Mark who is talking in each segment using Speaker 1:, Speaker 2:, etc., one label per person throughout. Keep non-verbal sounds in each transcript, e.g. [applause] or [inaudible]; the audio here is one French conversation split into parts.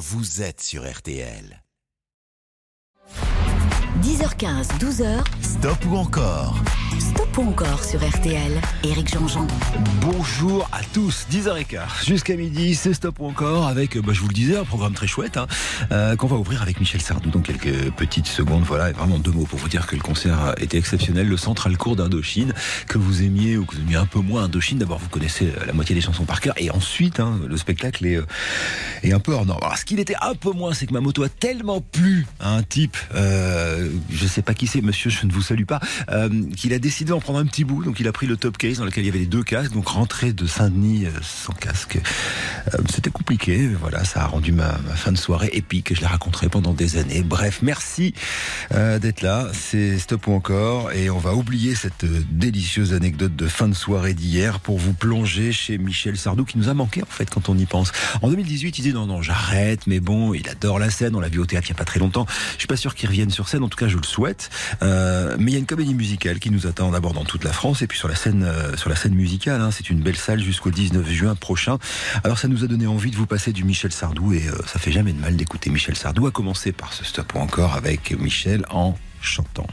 Speaker 1: vous êtes sur RTL.
Speaker 2: 10h15, 12h.
Speaker 1: Stop ou encore
Speaker 2: Stop ou encore sur RTL. Éric Jean-Jean.
Speaker 3: Bonjour à tous, 10h15 jusqu'à midi, c'est Stop ou encore avec, bah, je vous le disais, un programme très chouette hein, euh, qu'on va ouvrir avec Michel Sardou dans quelques petites secondes. Voilà, et vraiment deux mots pour vous dire que le concert était exceptionnel. Le Central Cours d'Indochine, que vous aimiez ou que vous aimiez un peu moins Indochine. D'abord, vous connaissez la moitié des chansons par cœur et ensuite, hein, le spectacle est, euh, est un peu hors norme. Alors, ce qu'il était un peu moins, c'est que ma moto a tellement plu à un type, euh, je sais pas qui c'est, monsieur, je ne vous salue pas, euh, qu'il a décidé d'en prendre un petit bout. Donc il a pris le top case dans lequel il y avait les deux casques. Donc rentrer de Saint-Denis euh, sans casque, euh, c'était compliqué. Voilà, ça a rendu ma, fin de soirée épique. Je la raconterai pendant des années. Bref, merci d'être là. C'est Stop ou encore. Et on va oublier cette délicieuse anecdote de fin de soirée d'hier pour vous plonger chez Michel Sardou qui nous a manqué en fait quand on y pense. En 2018, il dit non, non, j'arrête. Mais bon, il adore la scène. On l'a vu au théâtre il n'y a pas très longtemps. Je suis pas sûr qu'il revienne sur scène. En tout cas, je le souhaite. Euh, mais il y a une comédie musicale qui nous attend d'abord dans toute la France et puis sur la scène, euh, musicale. Hein. C'est une belle salle jusqu'au 19 juin prochain. Alors ça nous a donné envie de vous passer du Michel Sardou et euh, ça fait jamais de mal d'écouter Michel Sardou. À commencer par ce stop ou encore avec Michel en chantant.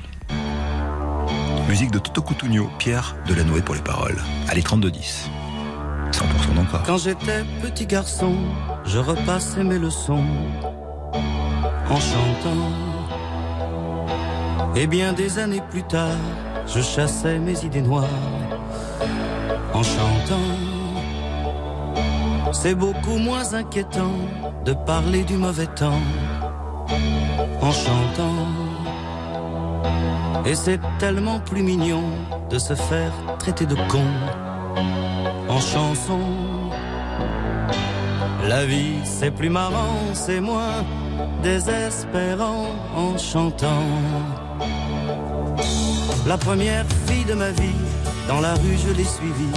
Speaker 3: Musique de Toto Cutugno, Pierre Delanoë pour les paroles. Allez 32 10. 100% encore.
Speaker 4: Quand j'étais petit garçon, je repassais mes leçons en chantant. Et bien des années plus tard, je chassais mes idées noires en chantant. C'est beaucoup moins inquiétant de parler du mauvais temps en chantant. Et c'est tellement plus mignon de se faire traiter de con en chanson. La vie c'est plus marrant, c'est moins désespérant en chantant. La première fille de ma vie, dans la rue je l'ai suivie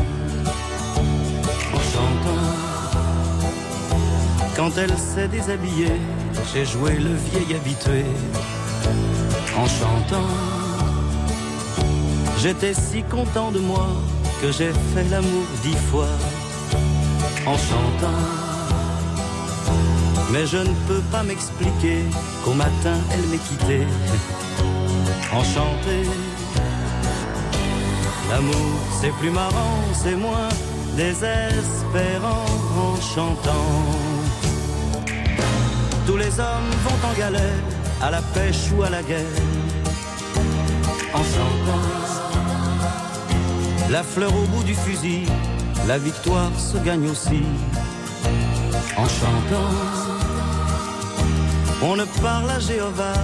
Speaker 4: en chantant. Quand elle s'est déshabillée, j'ai joué le vieil habitué en chantant. J'étais si content de moi que j'ai fait l'amour dix fois en chantant. Mais je ne peux pas m'expliquer qu'au matin elle m'ait quitté enchanté. L'amour c'est plus marrant, c'est moins désespérant en chantant. Tous les hommes vont en galère, à la pêche ou à la guerre, en chantant. La fleur au bout du fusil, la victoire se gagne aussi en chantant. On ne parle à Jéhovah,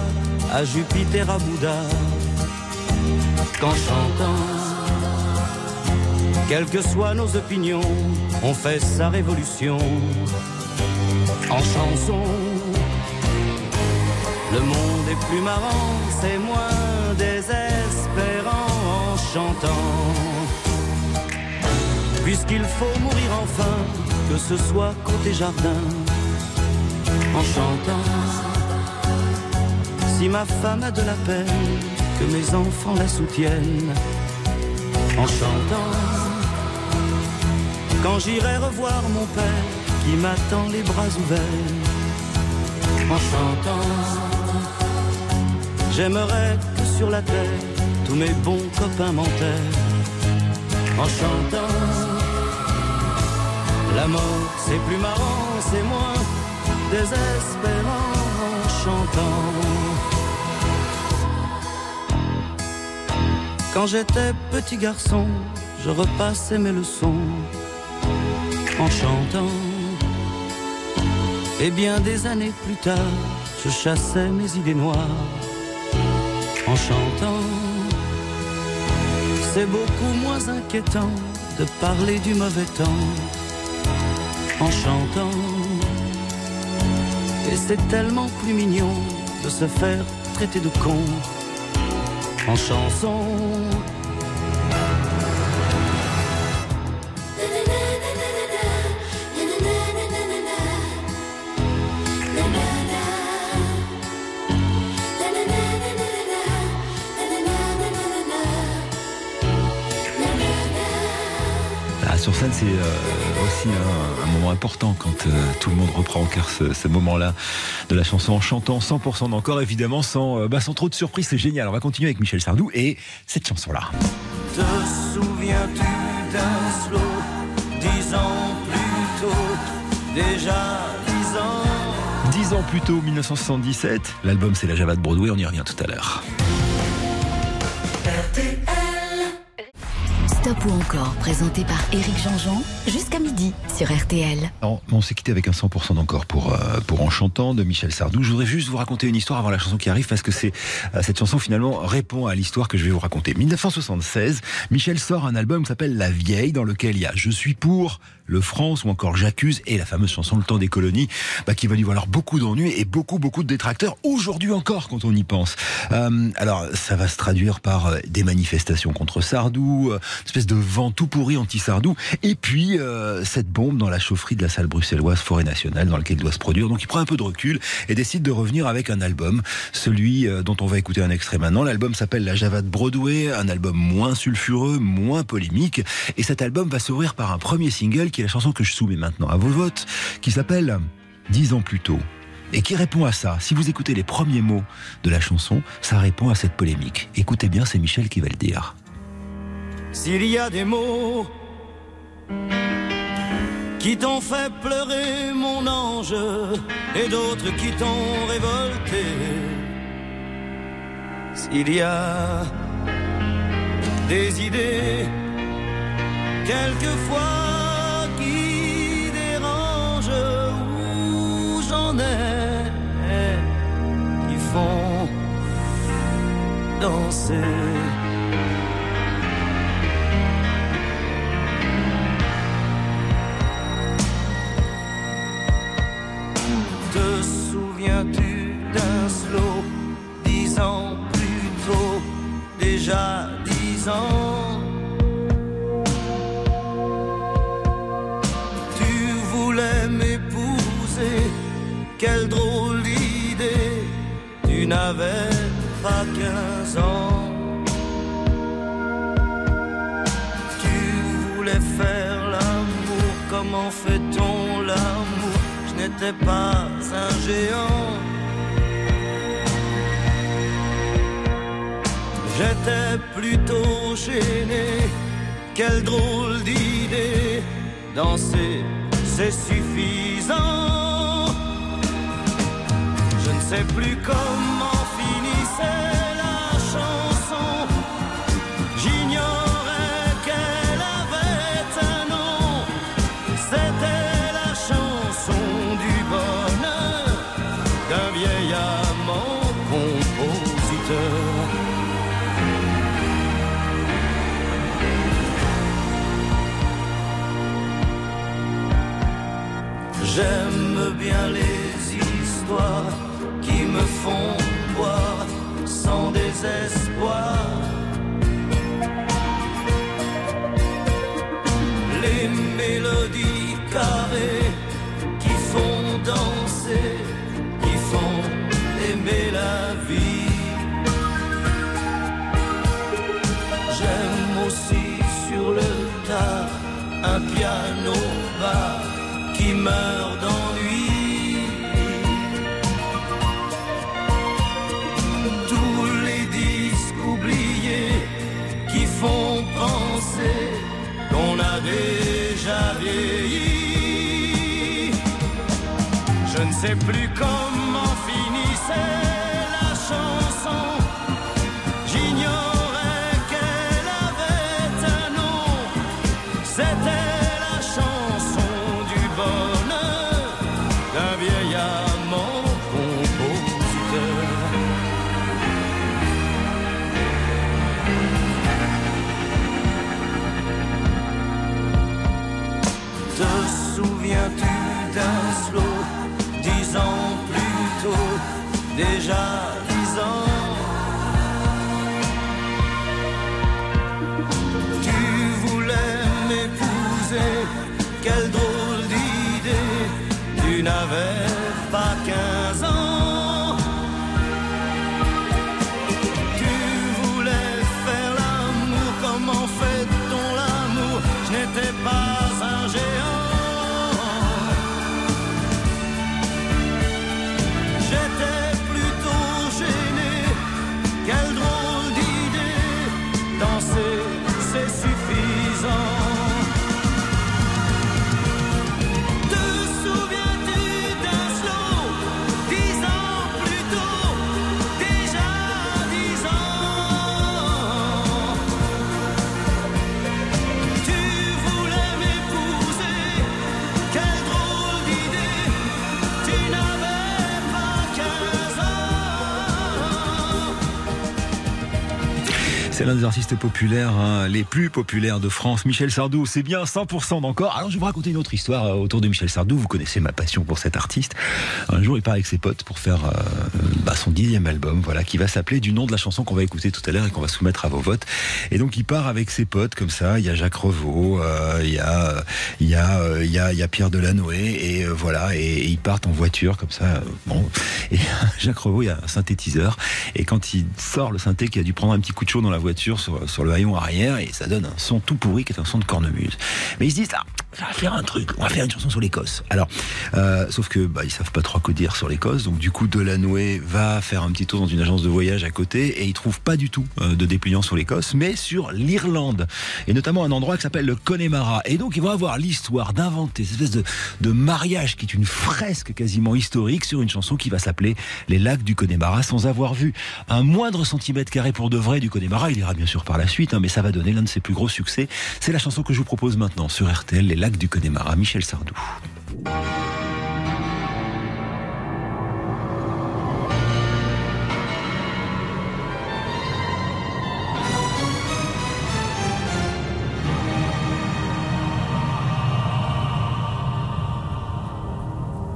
Speaker 4: à Jupiter, à Bouddha, qu'en chantant. Quelles que soient nos opinions, on fait sa révolution en chanson. Le monde est plus marrant, c'est moins désespérant en chantant. Puisqu'il faut mourir enfin, que ce soit côté jardin, en chantant. Si ma femme a de la peine, que mes enfants la soutiennent, en chantant. Quand j'irai revoir mon père, qui m'attend les bras ouverts, en chantant. J'aimerais que sur la terre, tous mes bons copains m'enterrent, en chantant. La mort, c'est plus marrant, c'est moins désespérant en chantant. Quand j'étais petit garçon, je repassais mes leçons en chantant. Et bien des années plus tard, je chassais mes idées noires en chantant. C'est beaucoup moins inquiétant de parler du mauvais temps en chantant. Et c'est tellement plus mignon de se faire traiter de con en chanson.
Speaker 3: sur scène, c'est euh, aussi un, un moment important quand euh, tout le monde reprend en cœur ce, ce moment-là de la chanson en chantant 100% d'encore, évidemment sans, euh, bah, sans trop de surprises. C'est génial. On va continuer avec Michel Sardou et cette chanson-là.
Speaker 4: Te souviens-tu d'un slow dix ans plus tôt? Déjà dix ans
Speaker 3: Dix ans plus tôt, 1977. L'album c'est la Java de Broadway. On y revient tout à l'heure.
Speaker 2: Stop ou encore, présenté par Éric Jean-Jean, jusqu'à midi sur RTL.
Speaker 3: On s'est quitté avec un 100% d'encore pour, euh, pour En chantant de Michel Sardou. Je voudrais juste vous raconter une histoire avant la chanson qui arrive parce que c'est euh, cette chanson finalement répond à l'histoire que je vais vous raconter. 1976, Michel sort un album qui s'appelle La Vieille dans lequel il y a Je suis pour, Le France ou encore J'accuse et la fameuse chanson Le temps des colonies bah, qui va lui valoir beaucoup d'ennuis et beaucoup beaucoup de détracteurs aujourd'hui encore quand on y pense. Euh, alors ça va se traduire par euh, des manifestations contre Sardou, de vent tout pourri anti-Sardou et puis euh, cette bombe dans la chaufferie de la salle bruxelloise Forêt Nationale dans laquelle il doit se produire. Donc il prend un peu de recul et décide de revenir avec un album, celui euh, dont on va écouter un extrait maintenant. L'album s'appelle La Java de Broadway, un album moins sulfureux, moins polémique et cet album va s'ouvrir par un premier single qui est la chanson que je soumets maintenant à vos votes qui s'appelle Dix ans plus tôt et qui répond à ça. Si vous écoutez les premiers mots de la chanson, ça répond à cette polémique. Écoutez bien, c'est Michel qui va le dire.
Speaker 4: S'il y a des mots qui t'ont fait pleurer, mon ange, et d'autres qui t'ont révolté, s'il y a des idées, quelquefois qui dérangent, où j'en ai, qui font danser. Souviens-tu d'un slow dix ans plus tôt, déjà dix ans Tu voulais m'épouser, quelle drôle d'idée, tu n'avais pas quinze ans. Tu voulais faire l'amour, comment fait-on l'amour? Je n'étais pas un géant. J'étais plutôt gêné, quelle drôle d'idée. Danser, c'est suffisant. Je ne sais plus comment finissait désespoir. Les mélodies carrées qui font danser, qui font aimer la vie. J'aime aussi sur le tard un piano bas qui meurt sais plus comment déjà
Speaker 3: l'un des artistes populaires, hein, les plus populaires de France, Michel Sardou. C'est bien 100% d'encore. Alors je vais vous raconter une autre histoire euh, autour de Michel Sardou. Vous connaissez ma passion pour cet artiste. Un jour, il part avec ses potes pour faire euh, bah, son dixième album, voilà, qui va s'appeler du nom de la chanson qu'on va écouter tout à l'heure et qu'on va soumettre à vos votes. Et donc il part avec ses potes comme ça. Il y a Jacques Revaux, euh, il y a, il y a, il y a, Pierre Delanoë et voilà. Et, et, ils partent en voiture comme ça. bon, et [laughs] Jacques Revaux, il y a un synthétiseur. Et quand il sort le synthé, qui a dû prendre un petit coup de chaud dans la voiture sur, le haillon arrière et ça donne un son tout pourri qui est un son de cornemuse. Mais ils se disent là, on va faire un truc, on va faire une chanson sur l'Écosse. Alors, euh, sauf que bah, ils savent pas trop quoi dire sur l'Écosse, donc du coup Delanoë va faire un petit tour dans une agence de voyage à côté et il trouve pas du tout euh, de dépliant sur l'Écosse, mais sur l'Irlande et notamment un endroit qui s'appelle le Connemara. Et donc ils vont avoir l'histoire d'inventer cette espèce de, de mariage qui est une fresque quasiment historique sur une chanson qui va s'appeler Les lacs du Connemara, sans avoir vu un moindre centimètre carré pour de vrai du Connemara. Il ira bien sûr par la suite, hein, mais ça va donner l'un de ses plus gros succès. C'est la chanson que je vous propose maintenant sur RTL, Les lacs du Connemara, Michel Sardou.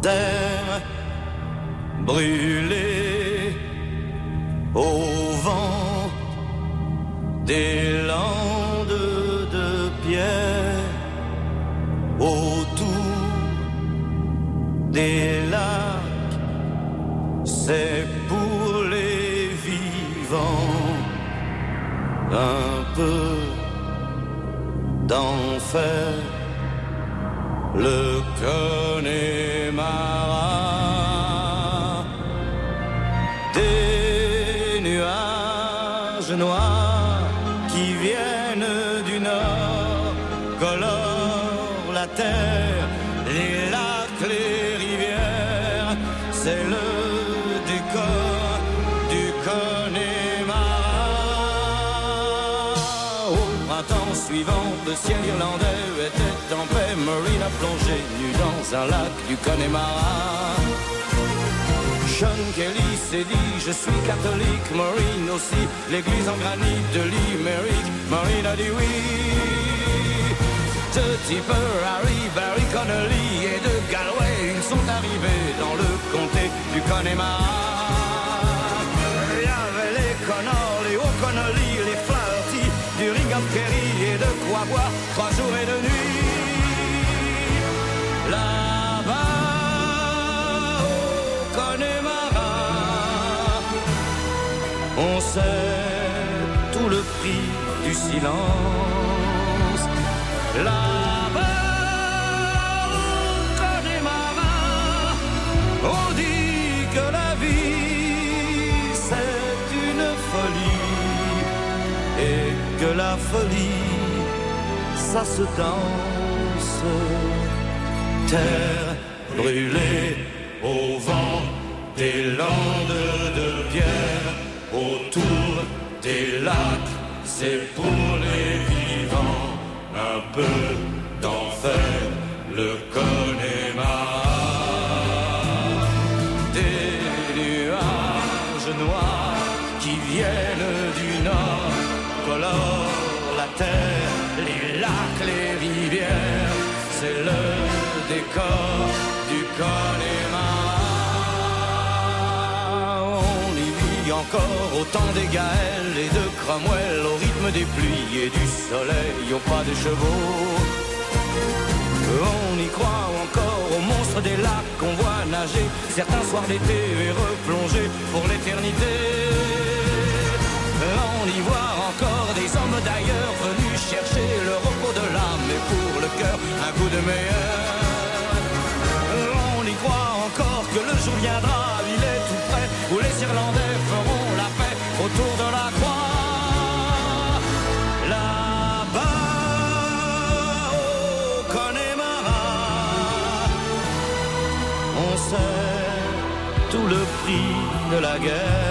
Speaker 4: Terre brûlée au vent des d'enfer. Le ciel irlandais était en paix. Marine a plongé nu dans un lac du Connemara. Sean Kelly s'est dit je suis catholique, Maureen aussi, l'église en granit de Limerick, Maureen a dit oui. De Tipper, Harry, Barry Connolly et de Galway, ils sont arrivés dans le comté du Connemara. Trois jours et deux nuits. Là-bas, au Connemara, on sait tout le prix du silence. Là-bas, au Connemara, on dit que la vie c'est une folie et que la folie ça se danse. Terre brûlée au vent des landes de pierre, autour des lacs, c'est pour les vivants un peu d'enfer, le Connemara. Des nuages noirs qui viennent du nord colorent la terre, les rivières, c'est le décor du Connemara. On y vit encore au temps des Gaëls et de Cromwell, au rythme des pluies et du soleil, au pas des chevaux. On y croit encore aux monstres des lacs qu'on voit nager certains soirs d'été et replonger pour l'éternité. On y voit encore des hommes d'ailleurs venus chercher le repos de l'âme et pour le cœur un coup de meilleur. On y croit encore que le jour viendra, il est tout près, où les Irlandais feront la paix autour de la croix. Là-bas, au Connemara, on sait tout le prix de la guerre.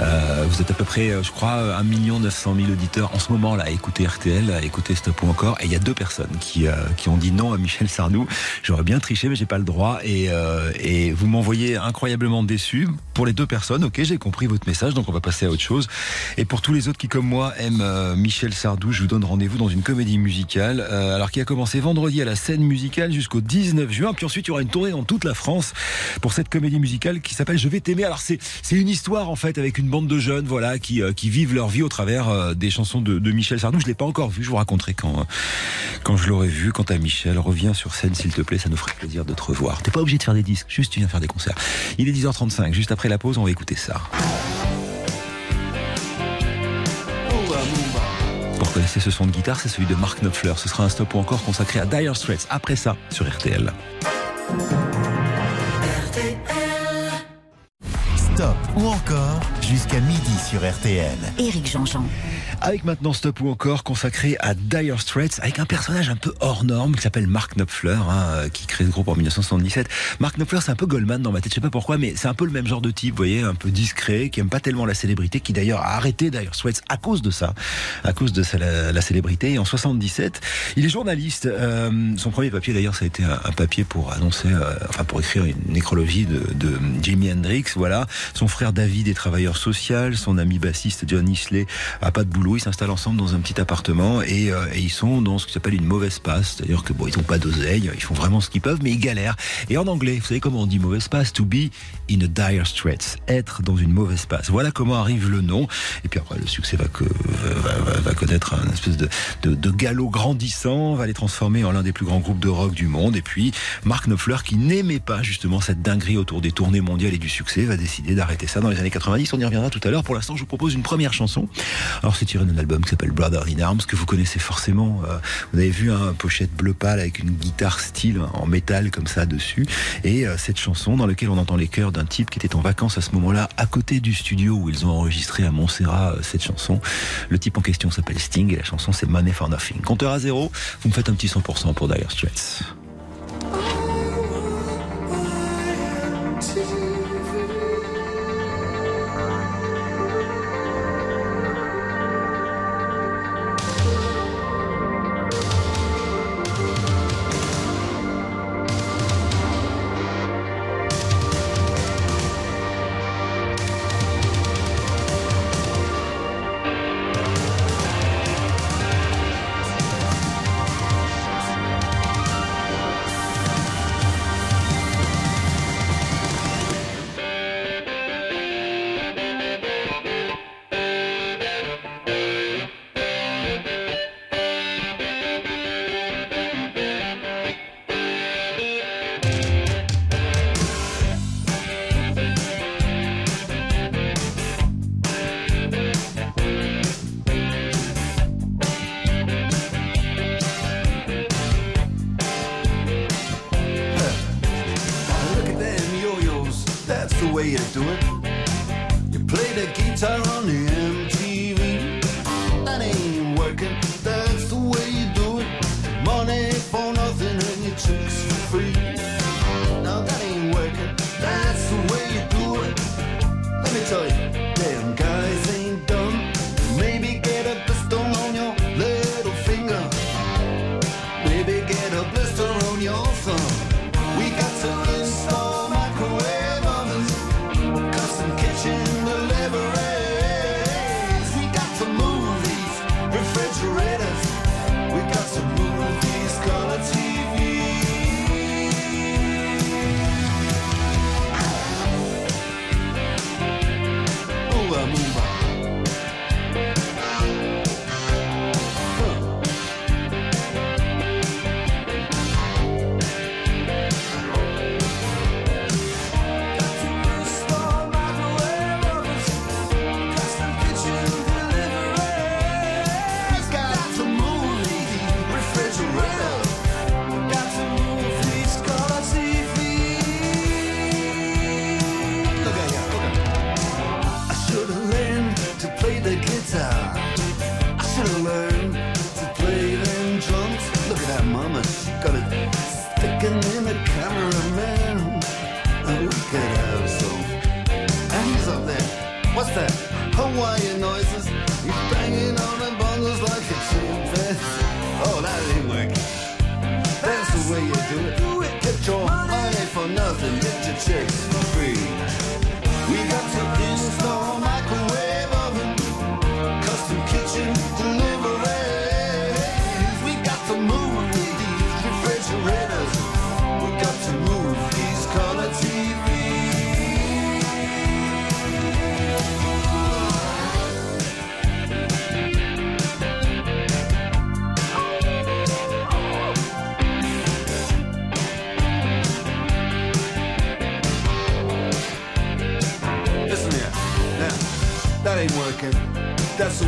Speaker 3: Euh, vous êtes à peu près, euh, je crois, 1 900 000 auditeurs en ce moment là à écouter RTL, à écouter Stop ou encore. Et il y a deux personnes qui, euh, qui ont dit non à Michel Sardou. J'aurais bien triché, mais j'ai pas le droit. Et, et vous m'envoyez incroyablement déçu. Pour les deux personnes, ok, j'ai compris votre message, donc on va passer à autre chose. Et pour tous les autres qui, comme moi, aiment Michel Sardou, je vous donne rendez-vous dans une comédie musicale, alors qui a commencé vendredi à la scène musicale jusqu'au 19 juin. Puis ensuite, il y aura une tournée dans toute la France pour cette comédie musicale qui s'appelle Je vais t'aimer. Alors c'est une histoire en fait avec une bande de jeunes voilà qui, euh, qui vivent leur vie au travers euh, des chansons de, Michel Sardou. Je l'ai pas encore vu, je vous raconterai quand euh, quand je l'aurai vu. Quant à Michel, reviens sur scène s'il te plaît, ça nous ferait plaisir de te revoir. T'es pas obligé de faire des disques, juste tu viens faire des concerts. Il est 10h35, juste après la pause, on va écouter ça. Vous reconnaissez ce son de guitare, c'est celui de Mark Knopfler. Ce sera un stop ou encore consacré à Dire Straits après ça sur RTL.
Speaker 1: Stop ou encore jusqu'à midi sur RTL.
Speaker 2: Éric Jean-Jean.
Speaker 3: Avec maintenant Stop ou encore consacré à Dire Straits avec un personnage un peu hors norme qui s'appelle Mark Knopfler, hein, qui crée ce groupe en 1977. Mark Knopfler, c'est un peu Goldman dans ma tête, je sais pas pourquoi, mais c'est un peu le même genre de type, vous voyez, un peu discret, qui aime pas tellement la célébrité, qui d'ailleurs a arrêté Dire Straits à cause de ça, à cause de la, célébrité. Et en 77, il est journaliste. Euh, son premier papier d'ailleurs, ça a été un, papier pour annoncer, euh, enfin pour écrire une nécrologie de, de Jimi Hendrix, voilà. Son frère David est travailleur social, son ami bassiste John Isley a pas de boulot, ils s'installent ensemble dans un petit appartement et, euh, ils sont dans ce qui s'appelle une mauvaise passe, c'est-à-dire que bon, ils ont pas d'oseille, ils font vraiment ce qu'ils peuvent, mais ils galèrent. Et en anglais, vous savez comment on dit mauvaise passe? To be in a dire straits, être dans une mauvaise passe. Voilà comment arrive le nom. Et puis après, le succès va, connaître un espèce de, galop grandissant, va les transformer en l'un des plus grands groupes de rock du monde. Et puis, Mark Knopfler, qui n'aimait pas justement cette dinguerie autour des tournées mondiales et du succès, va décider d'arrêter ça dans les années 90. On y reviendra tout à l'heure. Pour l'instant, je vous propose une première chanson. Alors, c'est tiré d'un album qui s'appelle Brother in Arms, que vous connaissez forcément. Euh, vous avez vu un hein, pochette bleu pâle avec une guitare style en métal comme ça dessus. Et euh, cette chanson dans laquelle on entend les chœurs d'un type qui était en vacances à ce moment-là à côté du studio où ils ont enregistré à Montserrat euh, cette chanson. Le type en question s'appelle Sting et la chanson c'est Money for Nothing. Compteur à zéro, vous me faites un petit 100% pour Dire Straits.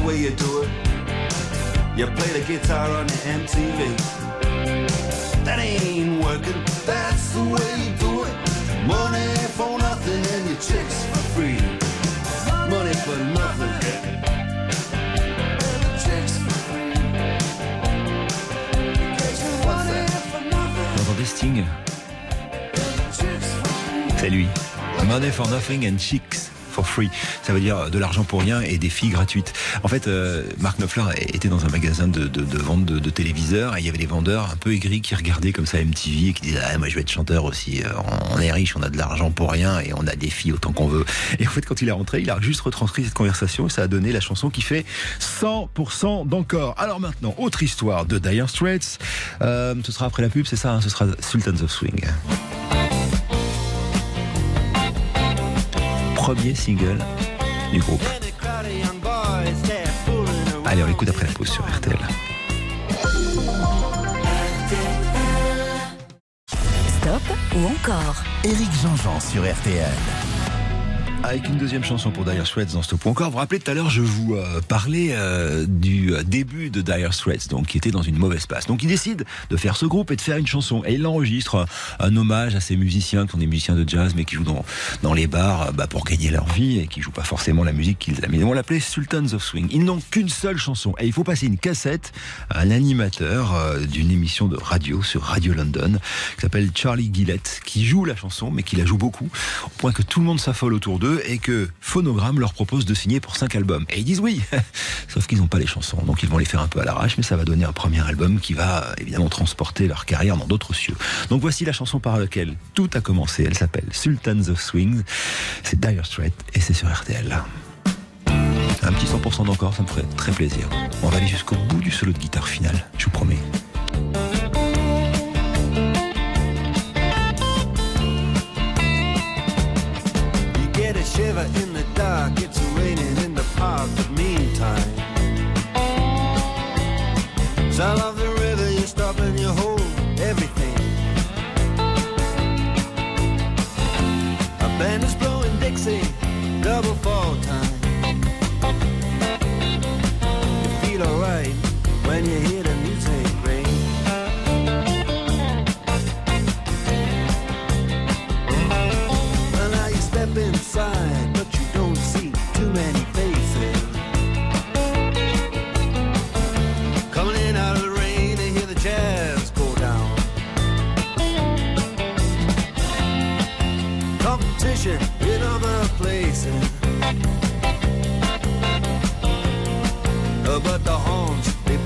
Speaker 5: Way you do it. You play the guitar on the MTV. That ain't working. That's the way you do it. Money for nothing and your chicks for free. Money for nothing.
Speaker 3: Sting. C'est lui. Money for nothing and chicks Ça veut dire de l'argent pour rien et des filles gratuites. En fait, euh, Mark Knopfler était dans un magasin de, vente de, de téléviseurs et il y avait des vendeurs un peu aigris qui regardaient comme ça MTV et qui disaient ah, moi je vais être chanteur aussi. Euh, On est riche, on a de l'argent pour rien et on a des filles autant qu'on veut. Et en fait, quand il est rentré, il a juste retranscrit cette conversation et ça a donné la chanson qui fait 100% d'encore. Alors maintenant, autre histoire de Dire Straits. Euh, ce sera après la pub, c'est ça hein, Ce sera Sultans of Swing. Premier single du groupe. Allez, on l'écoute après la pause sur RTL.
Speaker 2: Stop ou encore
Speaker 1: Éric Jean-Jean sur RTL.
Speaker 3: Avec une deuxième chanson pour Dire Straits dans Stop encore. Vous vous rappelez tout à l'heure, je vous euh, parlais euh, du euh, début de Dire Straits, donc qui était dans une mauvaise passe. Donc il décide de faire ce groupe et de faire une chanson. Et il l'enregistre, un hommage à ces musiciens qui sont des musiciens de jazz, mais qui jouent dans, dans les bars euh, bah, pour gagner leur vie et qui jouent pas forcément la musique qu'ils aiment. Ils vont l'appeler Sultans of Swing. Ils n'ont qu'une seule chanson. Et il faut passer une cassette à un animateur euh, d'une émission de radio sur Radio London qui s'appelle Charlie Gillette, qui joue la chanson, mais qui la joue beaucoup, au point que tout le monde s'affole autour d'eux et que Phonogram leur propose de signer pour cinq albums. Et ils disent oui, [laughs] sauf qu'ils n'ont pas les chansons, donc ils vont les faire un peu à l'arrache, mais ça va donner un premier album qui va évidemment transporter leur carrière dans d'autres cieux. Donc voici la chanson par laquelle tout a commencé. Elle s'appelle Sultans of Swing. C'est Dire Straits et c'est sur RTL. Un petit 100% d'encore, ça me ferait très plaisir. On va aller jusqu'au bout du solo de guitare final, je vous promets.
Speaker 5: Shiver in the dark, it's raining in the park, but meantime. Sound of the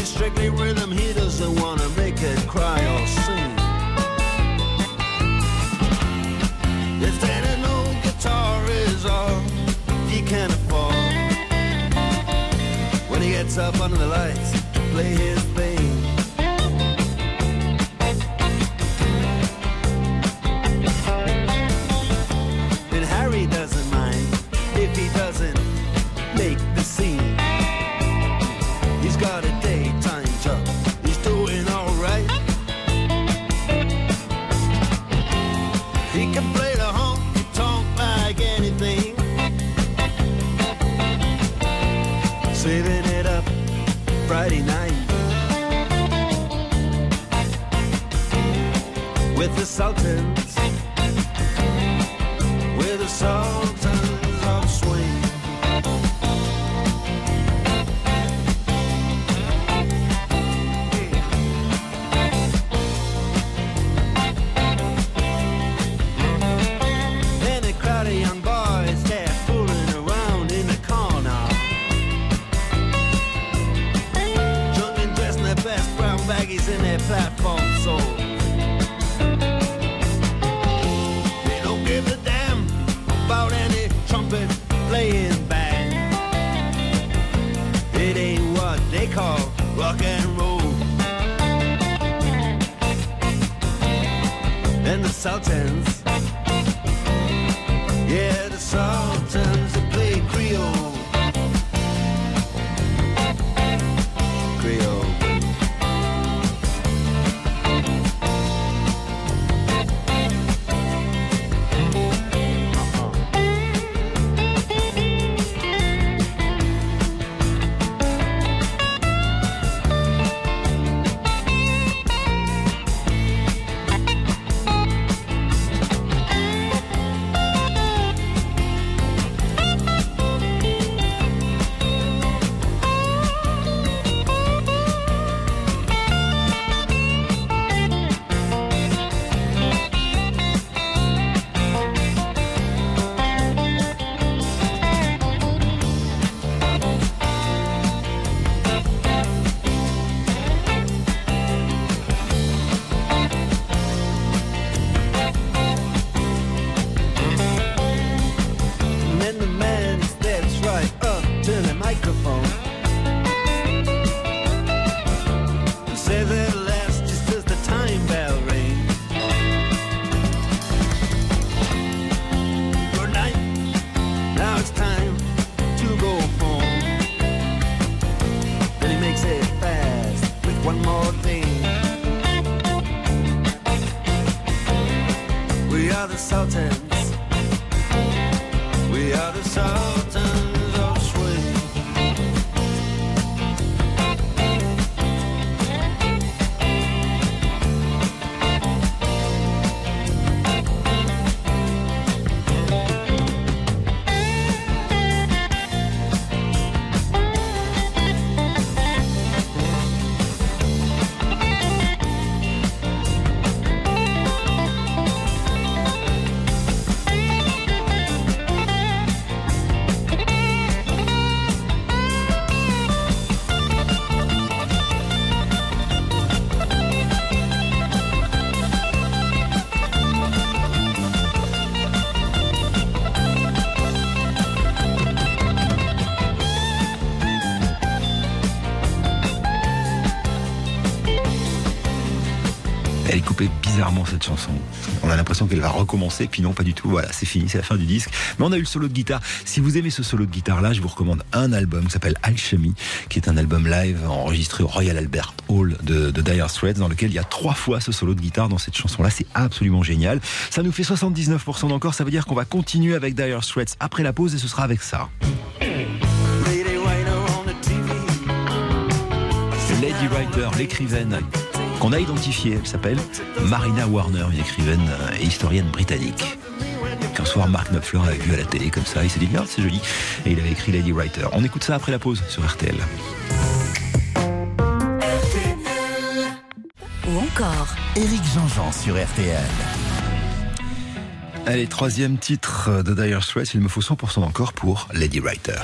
Speaker 5: Mine strictly rhythm, he doesn't wanna make it cry or sing. If then an old guitar is all he can afford. When he gets up under the lights to play his thing
Speaker 3: cette chanson. On a l'impression qu'elle va recommencer, puis non, pas du tout. Voilà, c'est fini, c'est la fin du disque. Mais on a eu le solo de guitare. Si vous aimez ce solo de guitare là, je vous recommande un album qui s'appelle Alchemy, qui est un album live enregistré au Royal Albert Hall de, Dire Straits, dans lequel il y a trois fois ce solo de guitare dans cette chanson là. C'est absolument génial. Ça nous fait 79% d'encore. Ça veut dire qu'on va continuer avec Dire Straits après la pause et ce sera avec ça.
Speaker 5: Lady Writer,
Speaker 3: l'écrivaine qu'on a identifiée, elle s'appelle Marina Warner, une écrivaine euh, et historienne britannique. Qu'un soir, Mark Knopfler avait vu à la télé comme ça, il s'est dit merde, c'est joli, et il avait écrit Lady Writer. On écoute ça après la pause sur RTL.
Speaker 2: Ou encore,
Speaker 1: Éric Jean-Jean sur RTL.
Speaker 3: Allez, troisième titre de Dire Straits, il me faut 100% encore pour Lady Writer.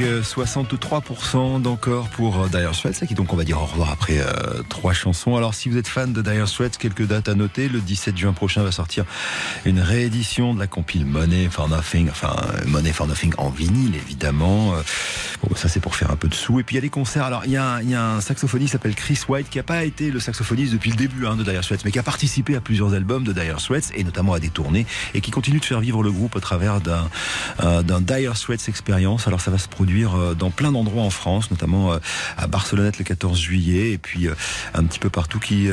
Speaker 3: Avec 63% d'encore pour euh, Dire Straits, qui donc on va dire au revoir après euh, trois chansons. Alors si vous êtes fan de Dire Straits, quelques dates à noter. Le 17 juin prochain va sortir une réédition de la compile Money for Nothing, enfin Money for Nothing en vinyle évidemment. Bon, ça c'est pour faire un peu de sous. Et puis il y a les concerts. Alors il y a, il y a un saxophoniste qui s'appelle Chris White qui n'a pas été le saxophoniste depuis le début hein, de Dire Straits, mais qui a participé à plusieurs albums de Dire Straits et notamment à des tournées et qui continue de faire vivre le groupe au travers d'un euh, Dire Straits Experience. Alors ça va se produire euh, dans plein d'endroits en France, notamment euh, à Barcelonnette le 14 juillet et puis un petit peu partout qui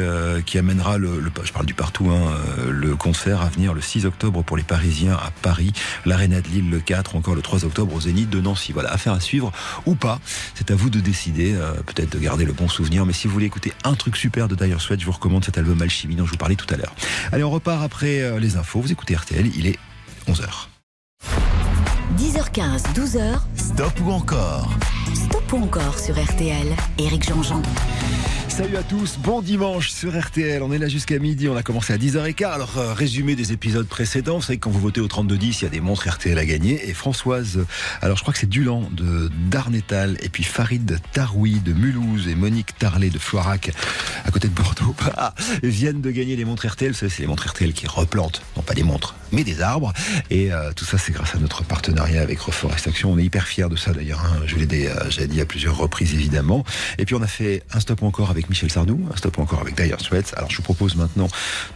Speaker 3: qui amènera le, je parle du partout hein, le concert à venir le 6 octobre pour les Parisiens à Paris, l'Arena de Lille le 4, encore le 3 octobre au Zénith de Nancy. Voilà, affaire à suivre ou pas. C'est à vous de décider, peut-être de garder le bon souvenir. Mais si vous voulez écouter un truc super de Dire Straits, je vous recommande cet album Alchimie dont je vous parlais tout à l'heure. Allez, on repart après les infos. Vous écoutez RTL, il est 11h.
Speaker 2: 10h15, 12h.
Speaker 1: Stop ou encore?
Speaker 2: Stop ou encore sur RTL. Éric Jean-Jean.
Speaker 3: Salut à tous, bon dimanche sur RTL. On est là jusqu'à midi, on a commencé à 10h15. Alors, euh, résumé des épisodes précédents, vous savez que quand vous votez au 32-10, il y a des montres RTL à gagner. Et Françoise, alors je crois que c'est Dulan de Darnétal, et puis Farid Taroui de Mulhouse et Monique Tarlet de Floirac, à côté de Bordeaux, [laughs] ah, viennent de gagner les montres RTL. C'est les montres RTL qui replantent, non pas des montres, mais des arbres. Et euh, tout ça, c'est grâce à notre partenariat avec Reforestation. On est hyper fiers de ça d'ailleurs. Hein. Je l'ai euh, dit à plusieurs reprises évidemment. Et puis on a fait un stop encore avec Michel Sardou, un stop encore avec Dire Straits. Alors je vous propose maintenant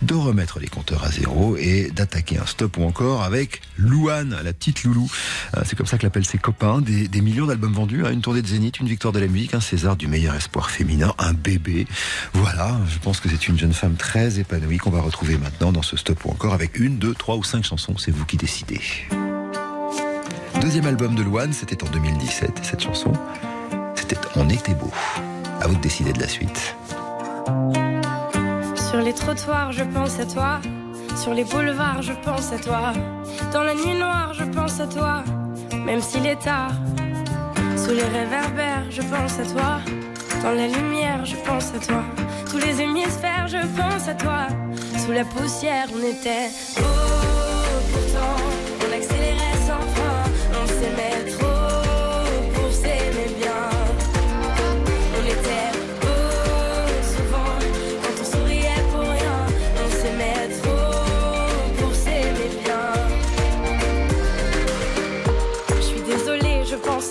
Speaker 3: de remettre les compteurs à zéro et d'attaquer un stop ou encore avec Louane, la petite Loulou. Euh, c'est comme ça que l'appellent ses copains. Des, millions d'albums vendus, hein. une tournée de Zénith, une victoire de la musique, un César du meilleur espoir féminin, un bébé. Voilà, je pense que c'est une jeune femme très épanouie qu'on va retrouver maintenant dans ce stop ou encore avec une, deux, trois ou cinq chansons. C'est vous qui décidez. Deuxième album de Louane, c'était en 2017 et cette chanson, c'était On était beau. À vous de décider de la suite.
Speaker 6: Sur les trottoirs, je pense à toi. Sur les boulevards, je pense à toi. Dans la nuit noire, je pense à toi. Même s'il est tard. Sous les réverbères, je pense à toi. Dans la lumière, je pense à toi. Tous les hémisphères, je pense à toi. Sous la poussière, on était beau.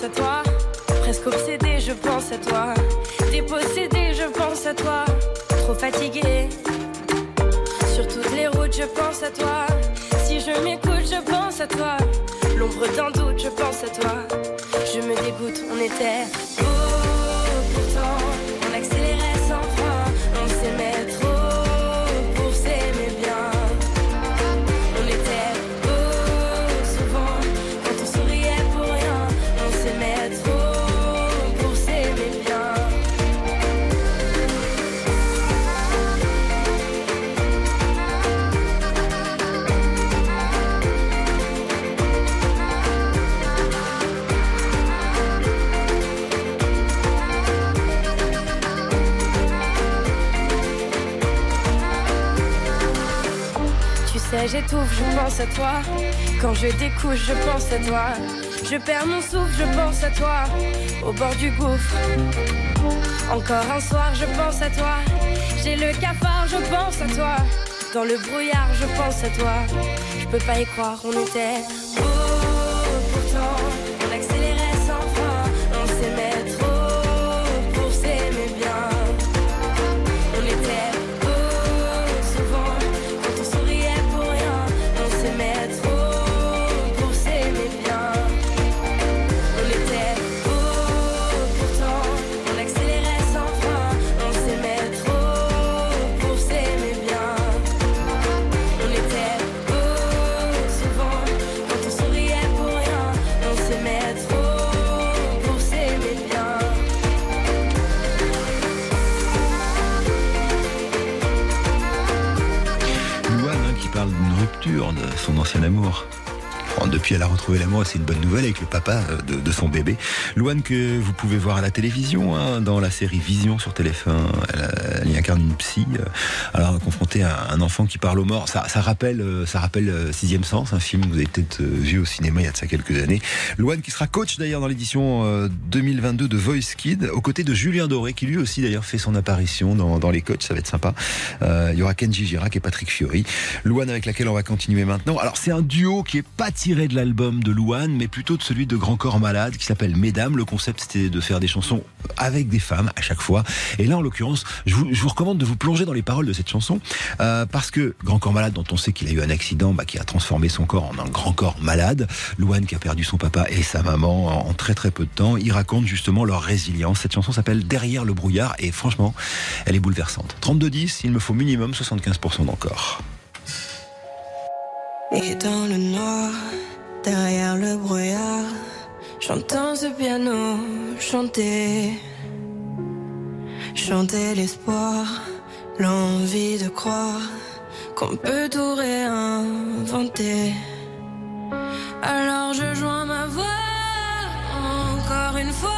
Speaker 6: Toi. Presque obsédé, je pense à toi. Dépossédé, je pense à toi. Trop fatigué. Sur toutes les routes, je pense à toi. Si je m'écoute, je pense à toi. L'ombre d'un doute, je pense à toi. Je me dégoûte, on était j'étouffe, je pense à toi. Quand je découche, je pense à toi. Je perds mon souffle, je pense à toi. Au bord du gouffre. Encore un soir, je pense à toi. J'ai le cafard, je pense à toi. Dans le brouillard, je pense à toi. Je peux pas y croire, on était
Speaker 3: amour. Depuis, elle a retrouvé l'amour c'est une bonne nouvelle avec le papa euh, de, son bébé. Louane, que vous pouvez voir à la télévision, hein, dans la série Vision sur téléphone. Elle, y incarne une psy, euh, alors confrontée à un enfant qui parle aux morts. Ça, rappelle, euh, ça rappelle Sixième Sens, un film que vous avez peut-être vu au cinéma il y a de ça quelques années. Louane qui sera coach d'ailleurs dans l'édition 2022 de Voice Kid, aux côtés de Julien Doré, qui lui aussi d'ailleurs fait son apparition dans, les coachs. Ça va être sympa. il y aura Kenji Girac et Patrick Fiori. Louane avec laquelle on va continuer maintenant. Alors c'est un duo qui est pas tiré de l'album de Louane, mais plutôt de celui de Grand Corps Malade, qui s'appelle Mesdames. Le concept, c'était de faire des chansons avec des femmes à chaque fois. Et là, en l'occurrence, je vous, recommande de vous plonger dans les paroles de cette chanson, euh, parce que Grand Corps Malade, dont on sait qu'il a eu un accident bah, qui a transformé son corps en un grand corps malade, Louane qui a perdu son papa et sa maman en, très très peu de temps, il raconte justement leur résilience. Cette chanson s'appelle Derrière le brouillard, et franchement, elle est bouleversante. 32-10, il me faut minimum 75% d'encore.
Speaker 7: Et dans le derrière le brouillard, j'entends ce piano chanter. Chanter l'espoir, l'envie de croire qu'on peut tout réinventer. Alors je joins ma voix encore une fois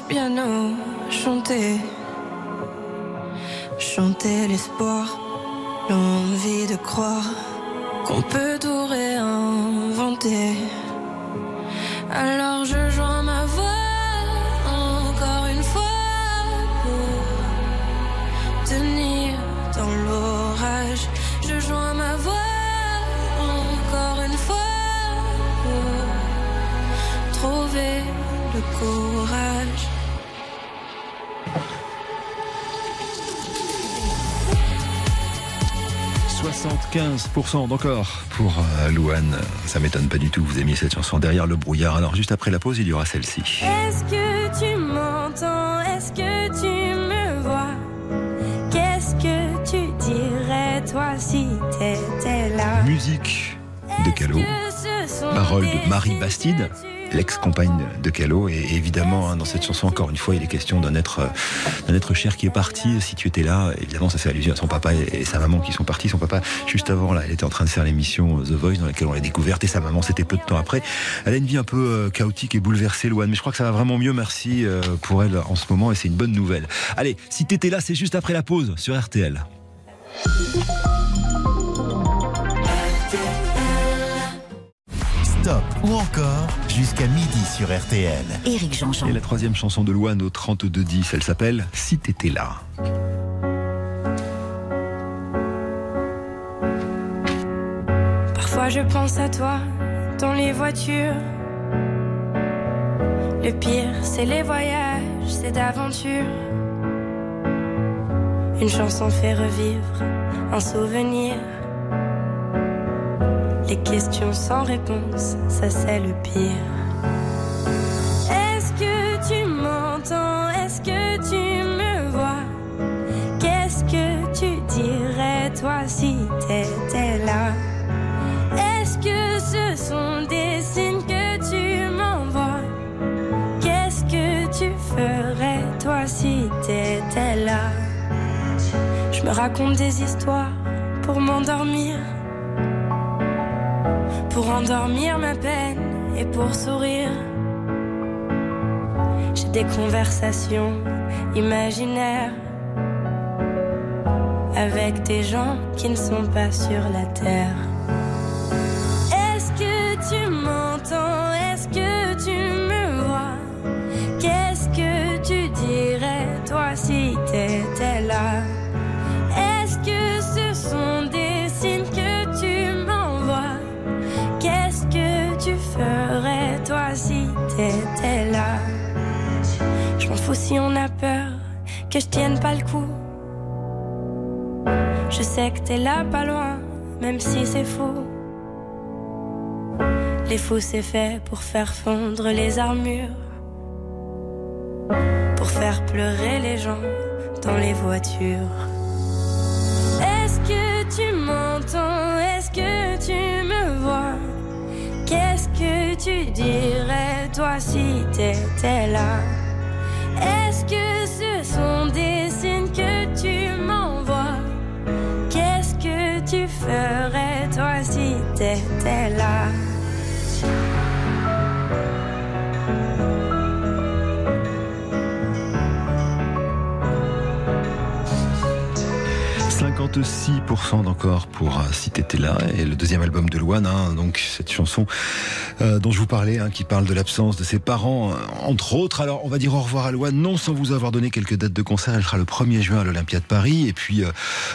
Speaker 7: piano chanter Chanter l'espoir, l'envie de croire qu'on peut tout réinventer. Alors je
Speaker 3: 75% d'encore pour euh, Louane. Ça m'étonne pas du tout, vous aimiez cette chanson derrière le brouillard. Alors juste après la pause, il y aura celle-ci.
Speaker 7: Est-ce que tu m'entends? Est-ce que tu me vois? Qu'est-ce que tu dirais toi si t'étais là?
Speaker 3: Musique de Calo. Parole de Marie Bastide l'ex-compagne de Calo. Et évidemment, hein, dans cette chanson, encore une fois, il est question d'un être, euh, d'un être cher qui est parti. Si tu étais là, évidemment, ça fait allusion à son papa et, sa maman qui sont partis. Son papa, juste avant, là, elle était en train de faire l'émission The Voice dans laquelle on l'a découverte et sa maman, c'était peu de temps après. Elle a une vie un peu euh, chaotique et bouleversée, Loane. Mais je crois que ça va vraiment mieux. Merci euh, pour elle en ce moment et c'est une bonne nouvelle. Allez, si t'étais là, c'est juste après la pause sur RTL.
Speaker 1: Stop ou encore jusqu'à midi sur RTL.
Speaker 2: Éric Jean-Jean.
Speaker 3: Et la troisième chanson de Loane au 32-10, elle s'appelle Si t'étais là.
Speaker 6: je pense à toi dans les voitures. Le pire, c'est les voyages, c'est d'aventure. Une chanson fait revivre un souvenir. Les questions sans réponse, ça c'est le pire. Est-ce que tu m'entends? Est-ce que tu me vois? Qu'est-ce que tu dirais toi si t'étais là? Est-ce que ce sont des signes que tu m'envoies? Qu'est-ce que tu ferais toi si t'étais là? Je me raconte des histoires pour m'endormir pour endormir ma peine et pour sourire. J'ai des conversations imaginaires avec des gens qui ne sont pas sur la terre. Est-ce que tu m'entends Si on a peur que je tienne pas le coup. Je sais que t'es là pas loin, même si c'est fou. Les fous c'est fait pour faire fondre les armures. Pour faire pleurer les gens dans les voitures. Est-ce que tu m'entends? Est-ce que tu me vois? Qu'est-ce que tu dirais toi si t'étais là? Est-ce que ce sont des signes que tu m'envoies? Qu'est-ce que tu ferais toi si t'étais là?
Speaker 3: 56% d'encore pour euh, Si t'étais là et le deuxième album de Luan, hein, donc cette chanson euh, dont je vous parlais, hein, qui parle de l'absence de ses parents, euh, entre autres. Alors on va dire au revoir à Luan, non sans vous avoir donné quelques dates de concert. Elle sera le 1er juin à l'Olympia de Paris et puis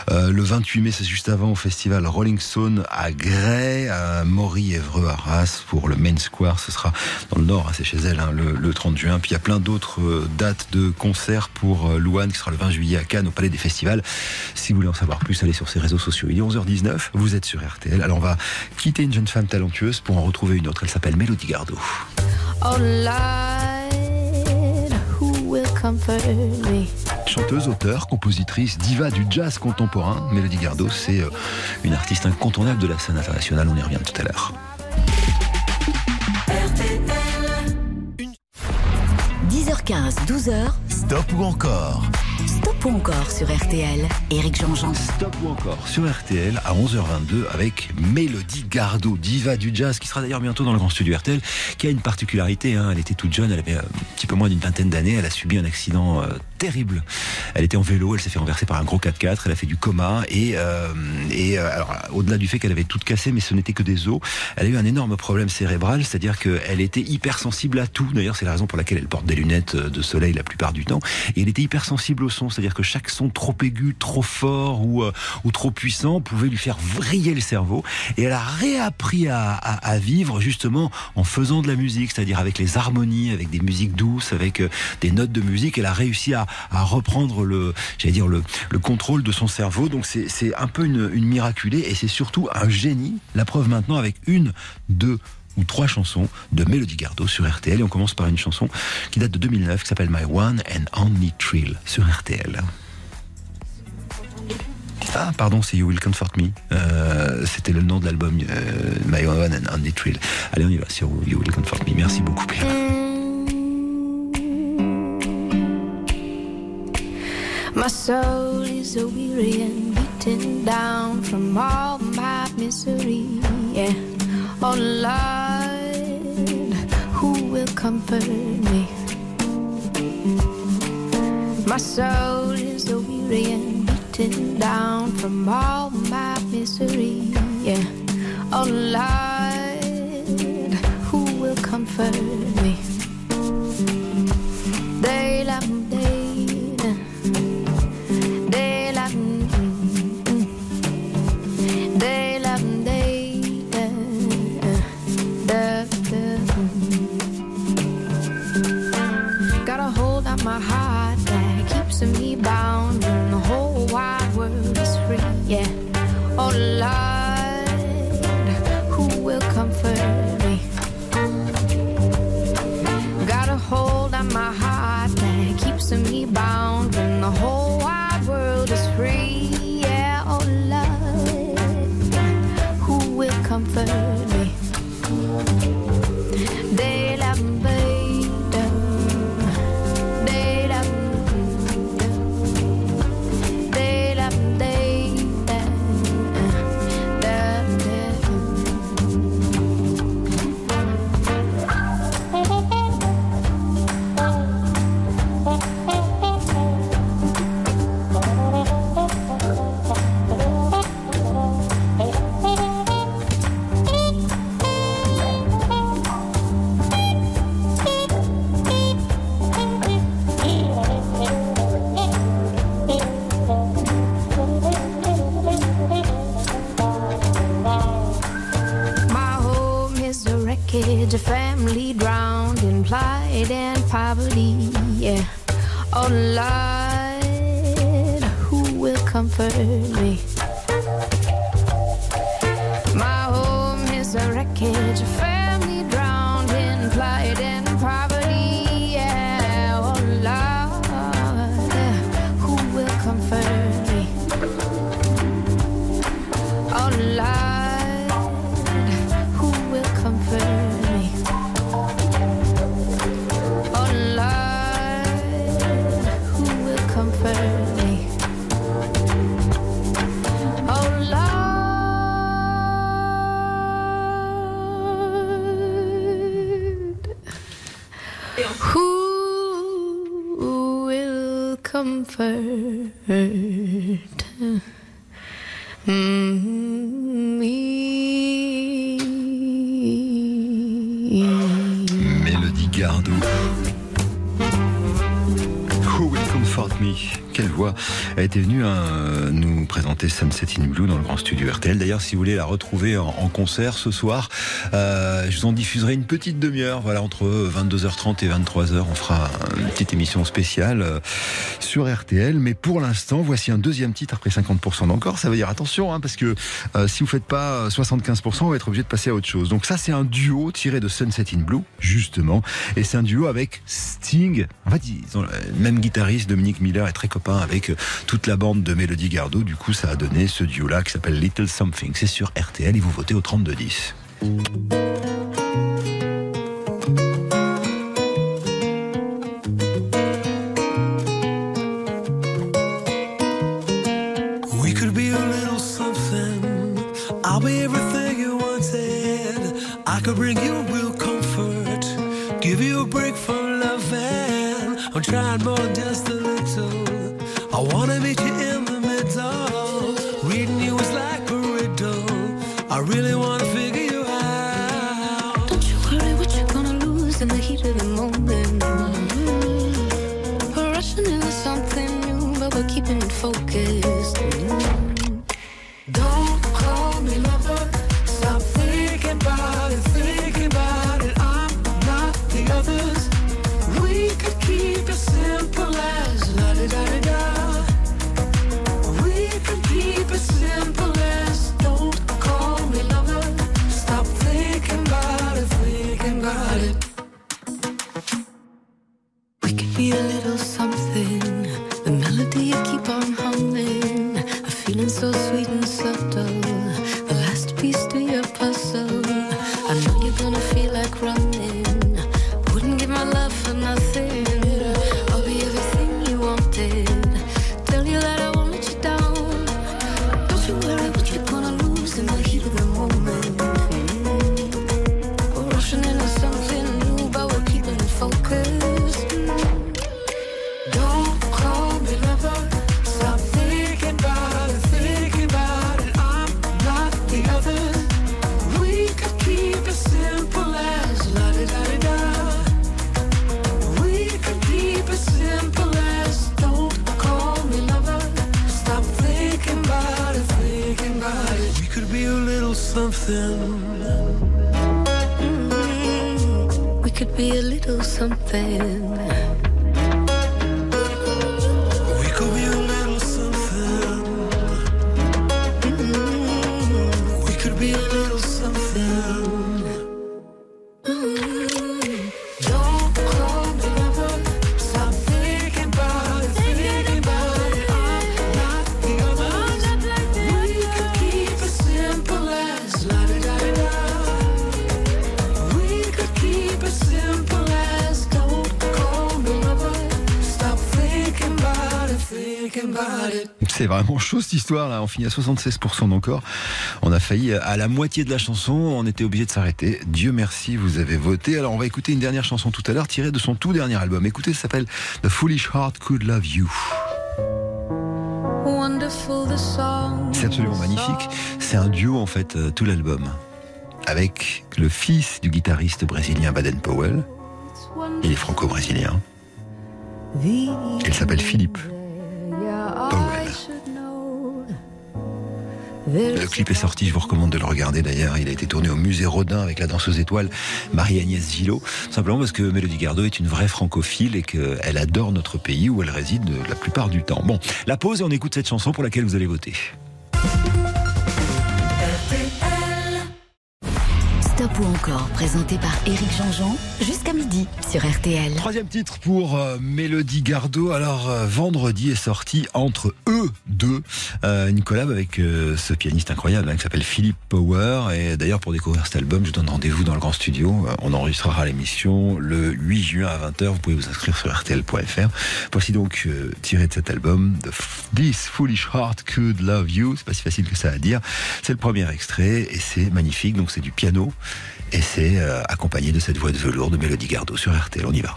Speaker 3: le 28 mai, c'est juste avant, au festival Rolling Stone à Grès, à Maury, Évreux, Arras pour le Main Square. Ce sera dans le nord, hein, c'est chez elle, le, le 30 juin. Puis il y a plein d'autres dates de concerts pour Luan qui sera le 20 juillet à Cannes au Palais des Festivals. Si vous voulez en savoir plus, allez sur ses réseaux sociaux. Il est 11h19, vous êtes sur RTL. Alors on va quitter une jeune femme talentueuse pour en retrouver une autre. Elle s'appelle Mélodie Gardot.
Speaker 8: Oh Lord, who will comfort me?
Speaker 3: Chanteuse, auteure, compositrice, diva du jazz contemporain, Mélodie Gardot, c'est euh, une artiste incontournable de la scène internationale. On y revient tout à l'heure.
Speaker 2: 10h15, 12h,
Speaker 1: Stop ou encore?
Speaker 2: Stop ou encore sur RTL. Éric Jean-Jean.
Speaker 3: Stop ou encore sur RTL à 11h22 avec Mélodie Gardot, diva du jazz, qui sera d'ailleurs bientôt dans le grand studio RTL, qui a une particularité. Hein, elle était toute jeune, elle avait un petit peu moins d'une vingtaine d'années, elle a subi un accident euh, terrible. Elle était en vélo, elle s'est fait renverser par un gros 4x4, elle a fait du coma et, euh, et euh, alors au-delà du fait qu'elle avait tout cassé, mais ce n'était que des os, elle a eu un énorme problème cérébral, c'est-à-dire qu'elle était hypersensible à tout. D'ailleurs, c'est la raison pour laquelle elle porte des lunettes de soleil la plupart du temps. Et elle était hypersensible c'est-à-dire que chaque son trop aigu, trop fort ou, euh, ou trop puissant pouvait lui faire vriller le cerveau. Et elle a réappris à, vivre justement en faisant de la musique, c'est-à-dire avec les harmonies, avec des musiques douces, avec euh, des notes de musique. Elle a réussi à, reprendre le, j'allais dire le, le contrôle de son cerveau. Donc c'est c'est un peu une, une miraculée et c'est surtout un génie. La preuve maintenant avec une, deux ou trois chansons de Mélodie Gardot sur RTL. Et on commence par une chanson qui date de 2009 qui s'appelle My One and Only Thrill sur RTL. Ah, pardon, c'est You Will Comfort Me. Euh, C'était le nom de l'album euh, My One and Only Thrill. Allez, on y va sur You Will Comfort Me. Merci beaucoup.
Speaker 8: My soul is so weary and beaten down from all my misery. Yeah. Lord, who will comfort me? My soul is so weary and beaten down from all my misery. Yeah. Lord, who will comfort to me bound when the whole wide world is free. Yeah. Oh Lord, who will comfort me? Got a hold on my heart that keeps me bound when the whole
Speaker 3: était venu un, Sunset in Blue dans le grand studio RTL. D'ailleurs, si vous voulez la retrouver en, concert ce soir, euh, je vous en diffuserai une petite demi-heure. Voilà, entre 22h30 et 23h, on fera une petite émission spéciale euh, sur RTL. Mais pour l'instant, voici un deuxième titre après 50% d'encore. Ça veut dire attention, hein, parce que euh, si vous ne faites pas 75%, on va être obligé de passer à autre chose. Donc ça, c'est un duo tiré de Sunset in Blue, justement. Et c'est un duo avec Sting. En fait, ils le même guitariste, Dominique Miller, est très copain avec toute la bande de Melody Gardot. Du coup, ça a donné ce duo-là qui s'appelle Little Something. C'est sur RTL et vous votez au 3210. C'est vraiment chaud cette histoire là. On finit à 76% d'encore. On a failli à la moitié de la chanson. On était obligé de s'arrêter. Dieu merci, vous avez voté. Alors on va écouter une dernière chanson tout à l'heure tirée de son tout dernier album. Écoutez, ça s'appelle The Foolish Heart Could Love You. C'est absolument magnifique. C'est un duo en fait, euh, tout l'album. Avec le fils du guitariste brésilien Baden Powell. Il est franco-brésilien. Il s'appelle Philippe Powell. Le clip est sorti, je vous recommande de le regarder d'ailleurs. Il a été tourné au musée Rodin avec la danseuse étoile Marie-Agnès Gillot. Simplement parce que Mélodie Gardot est une vraie francophile et qu'elle adore notre pays où elle réside la plupart du temps. Bon, la pause et on écoute cette chanson pour laquelle vous allez voter.
Speaker 2: Stop ou encore, présenté par Éric Jean-Jean, jusqu'à midi sur RTL.
Speaker 3: Troisième titre pour euh, Mélodie Gardot. Alors, euh, vendredi est sorti entre eux deux euh, une collab avec euh, ce pianiste incroyable hein, qui s'appelle Philippe Power. Et d'ailleurs, pour découvrir cet album, je donne rendez-vous dans le grand studio. On enregistrera l'émission le 8 juin à 20h. Vous pouvez vous inscrire sur RTL.fr. Voici donc tiré de cet album The This Foolish Heart Could Love You. C'est pas si facile que ça à dire. C'est le premier extrait et c'est magnifique. Donc c'est du piano et c'est euh, accompagné de cette voix de velours de Mélodie Gardot sur RTL. On y va.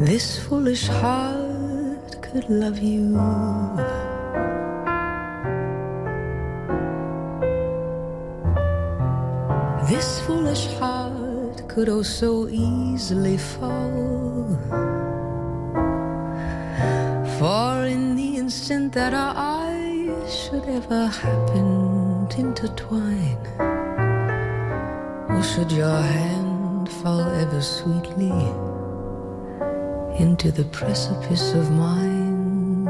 Speaker 9: This foolish heart could love you. This foolish heart could oh so easily fall. For in the instant that our eyes should ever happen to intertwine, or should your hand fall ever sweetly into the precipice of mine.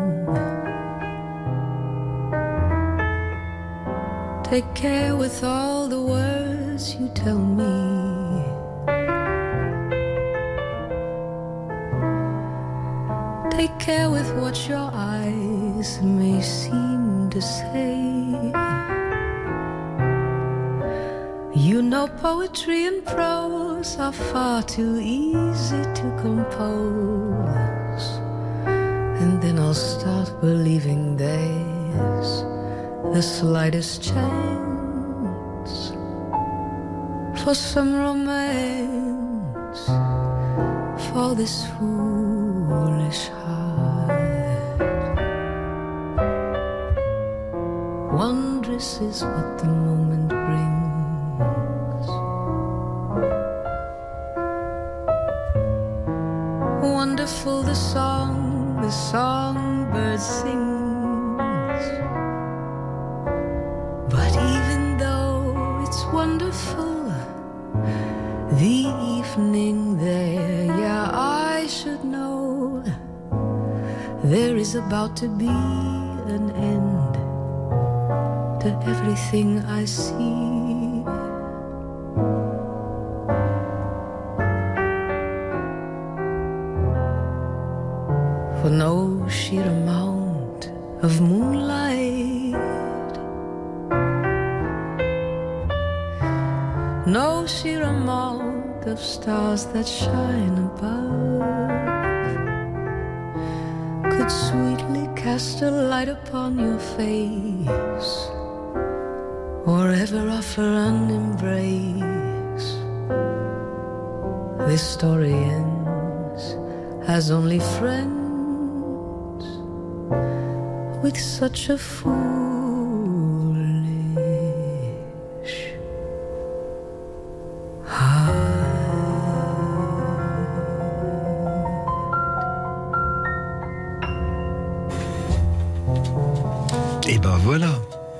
Speaker 9: Take care with all the words you tell me. Take care with what your eyes may seem to say. You know poetry and prose are far too easy to compose. And then I'll start believing there's the slightest chance for some romance for this foolish heart. Wondrous is what the moment to be an end to everything I see. Upon your face or ever offer an embrace. This story ends as only friends with such a foolish
Speaker 3: ben voilà.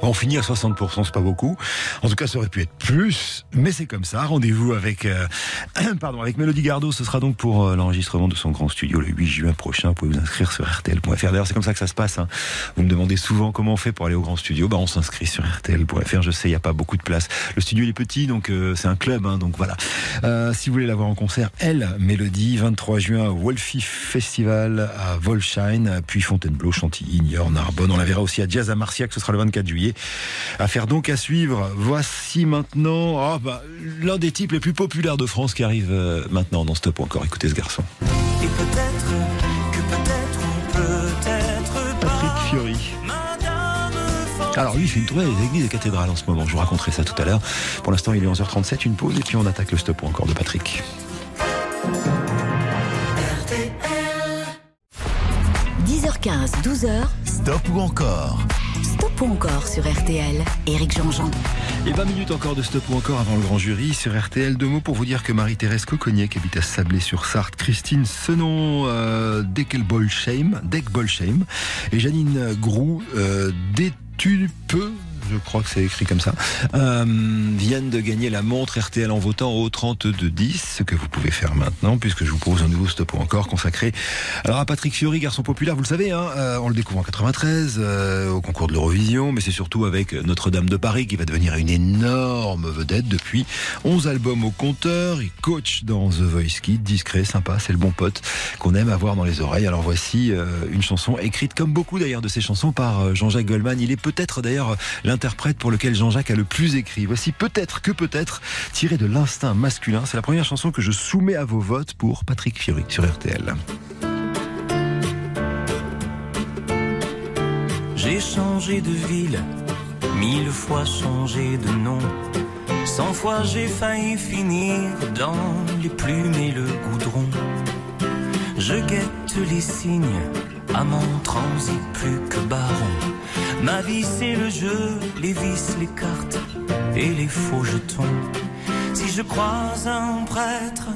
Speaker 3: On finit à 60%, c'est pas beaucoup. En tout cas, ça aurait pu être plus, mais c'est comme ça. Rendez-vous avec, euh, [clears throat] pardon, avec Mélodie Gardot. Ce sera donc pour euh, l'enregistrement de son grand studio le 8 juin prochain. Vous pouvez vous inscrire sur RTL.fr. D'ailleurs, c'est comme ça que ça se passe. hein. Vous me demandez souvent comment on fait pour aller au grand studio. Bah, on s'inscrit sur RTL.fr. Je sais, il n'y a pas beaucoup de place. Le studio est petit, donc euh, c'est un club, hein, donc voilà. Si vous voulez la voir en concert, elle, Mélodie, 23 juin Wolfie Festival à Volshine, puis Fontainebleau, Chantilly, Niort, Narbonne. On la verra aussi à Jazz à Marciac, ce sera le 24 juillet. Affaire donc à suivre. Voici maintenant ah, bah, l'un des types les plus populaires de France qui arrive euh, maintenant dans Stop ou encore. Écoutez ce garçon.
Speaker 4: Et peut-être que peut-être ou peut-être
Speaker 3: Patrick
Speaker 4: pas.
Speaker 3: Fiori.
Speaker 4: Madame Fort-
Speaker 3: Alors lui, il fait une tournée des églises et cathédrales en ce moment. Je vous raconterai ça tout à l'heure. Pour l'instant, il est 11h37, une pause et puis on attaque le Stop ou encore de Patrick.
Speaker 2: 10h15, 12h,
Speaker 1: Stop ou encore
Speaker 2: Stop ou encore sur RTL. Éric Jean-Jean.
Speaker 3: Et 20 minutes encore de stop ou encore avant le grand jury sur RTL. Deux mots pour vous dire que Marie-Thérèse Cocognier, qui habite à Sablé-sur-Sarthe, Christine Senon, euh, Deckelbolsheim, Deckbolsheim, et Janine Grou, euh, Détulpe, je crois que c'est écrit comme ça, euh, viennent de gagner la montre RTL en votant au 32-10, ce que vous pouvez faire maintenant, puisque je vous propose un nouveau stop encore consacré alors à Patrick Fiori, garçon populaire, vous le savez, hein, euh, on le découvre en 93 euh, au concours de l'Eurovision, mais c'est surtout avec Notre-Dame de Paris qui va devenir une énorme vedette depuis 11 albums au compteur. Il coach dans The Voice Kids, discret, sympa, c'est le bon pote qu'on aime avoir dans les oreilles. Alors voici euh, une chanson écrite comme beaucoup d'ailleurs de ces chansons par Jean-Jacques Goldman. Il est peut-être d'ailleurs l'interprète pour lequel Jean-Jacques a le plus écrit. Voici peut-être que peut-être tiré de l'instinct masculin. C'est la première chanson que je soumets à vos votes pour Patrick Fiori sur RTL.
Speaker 4: J'ai changé de ville, mille fois changé de nom. Cent fois j'ai failli finir dans les plumes et le goudron. Je guette les signes, amant transit plus que baron. Ma vie c'est le jeu, les vis, les cartes et les faux jetons. Si je croise un prêtre,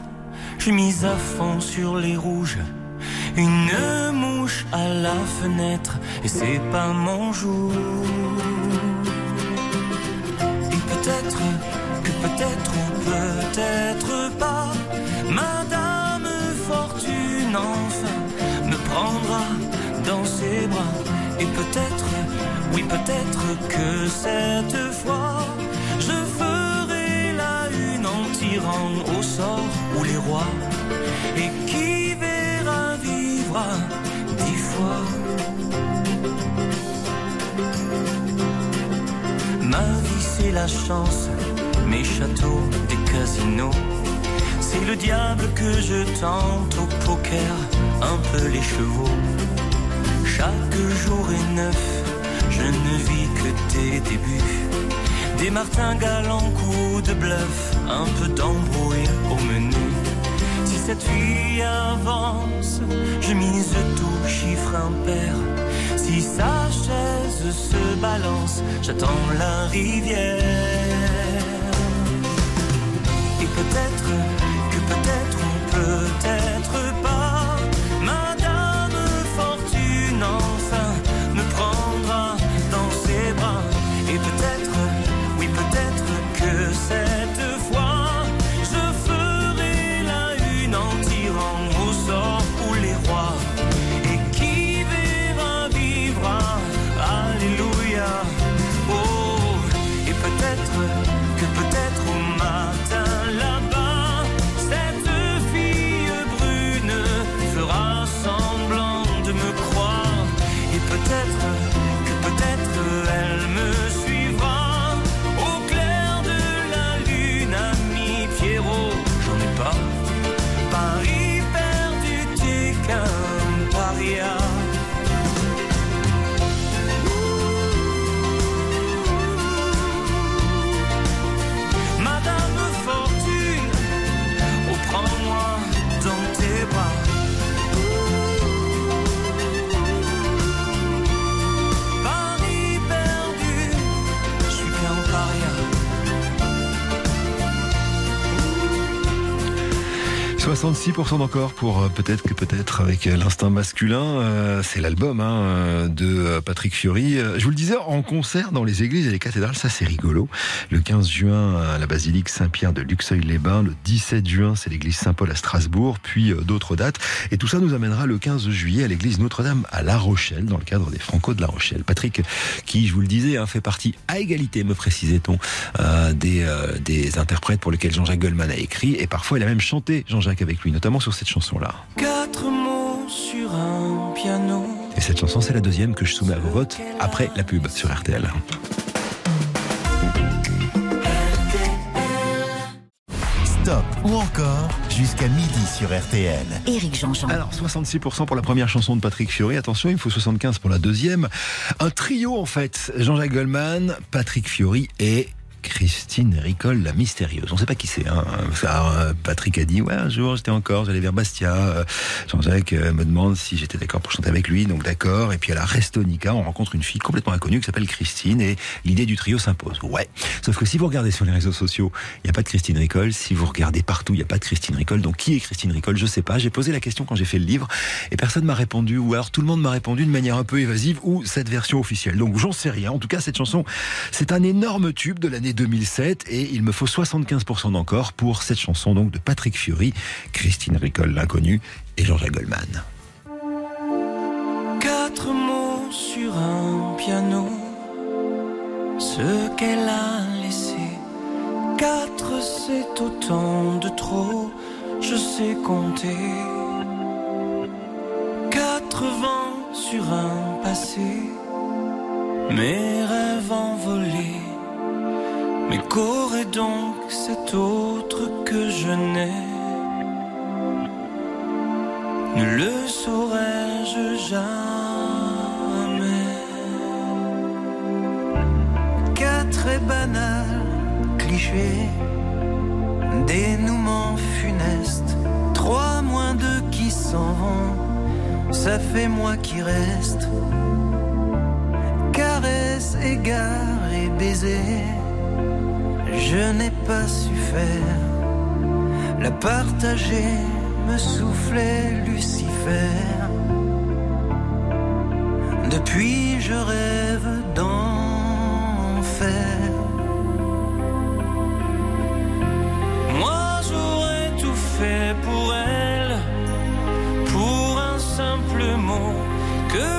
Speaker 4: je mise à fond sur les rouges. Une mouche à la fenêtre et c'est pas mon jour. Et peut-être que peut-être ou peut-être pas, Madame Fortune enfin me prendra dans ses bras. Peut-être que cette fois, je ferai la une en tirant au sort ou les rois. Et qui verra vivre dix fois. Ma vie c'est la chance, mes châteaux, des casinos. C'est le diable que je tente au poker, un peu les chevaux. Chaque jour est neuf, je ne vis que des débuts. Des martingales en coups de bluff, un peu d'embrouille au menu. Si cette vie avance, je mise tout chiffre impair. Si sa chaise se balance, j'attends la rivière.
Speaker 3: 66% d'encore pour euh, peut-être que peut-être avec euh, l'instinct masculin. Euh, c'est l'album hein, de Patrick Fiori. Je vous le disais, en concert dans les églises et les cathédrales, ça c'est rigolo. Le 15 juin à la basilique Saint-Pierre de Luxeuil-les-Bains. Le 17 juin, c'est l'église Saint-Paul à Strasbourg. Puis d'autres dates. Et tout ça nous amènera le 15 juillet à l'église Notre-Dame à La Rochelle, dans le cadre des Franco de La Rochelle. Patrick, qui, je vous le disais, hein, fait partie à égalité, me précisait-on, des, des interprètes pour lesquels Jean-Jacques Goldman a écrit. Et parfois, il a même chanté Jean-Jacques avec lui, notamment sur cette chanson-là.
Speaker 4: Quatre mots sur un piano.
Speaker 3: Et cette chanson, c'est la deuxième que je soumets à vos votes après la pub sur RTL.
Speaker 1: Stop ou encore jusqu'à midi sur RTL.
Speaker 2: Éric Jean-Jean.
Speaker 3: Alors, 66% pour la première chanson de Patrick Fiori. Attention, il faut 75 pour la deuxième. Un trio, en fait. Jean-Jacques Goldman, Patrick Fiori et Christine Ricole, la mystérieuse. On ne sait pas qui c'est. Hein. Euh, Patrick a dit, ouais, un jour, j'étais encore, j'allais vers Bastia. Euh, Jean-Jacques euh, me demande si j'étais d'accord pour chanter avec lui, donc d'accord. Et puis à la Restonica, on rencontre une fille complètement inconnue qui s'appelle Christine et l'idée du trio s'impose. Ouais. Sauf que si vous regardez sur les réseaux sociaux, il n'y a pas de Christine Ricole. Si vous regardez partout, il n'y a pas de Christine Ricole. Donc qui est Christine Ricole Je sais pas. J'ai posé la question quand j'ai fait le livre et personne m'a répondu. Ou alors tout le monde m'a répondu de manière un peu évasive ou cette version officielle. Donc j'en sais rien. En tout cas, cette chanson, c'est un énorme tube de l'année 2007 et il me faut 75% d'encore pour cette chanson donc de Patrick Fiori, Christine Ricole, l'inconnue, et Jean-Jacques Goldman.
Speaker 4: Quatre mots sur un piano. Ce qu'elle a laissé. Quatre, c'est autant de trop. Je sais compter. Quatre-vingts sur un passé. Mes rêves envolés. Mais qu'aurait donc cet autre que je n'ai. Ne le saurais-je jamais. Quatre et banal cliché Dénouement funeste Trois moins deux qui s'en vont Ça fait moi qui reste. Caresse, égard et baiser je n'ai pas su faire. La partager me soufflait Lucifer. Depuis je rêve d'enfer. Moi j'aurais tout fait pour elle, pour un simple mot que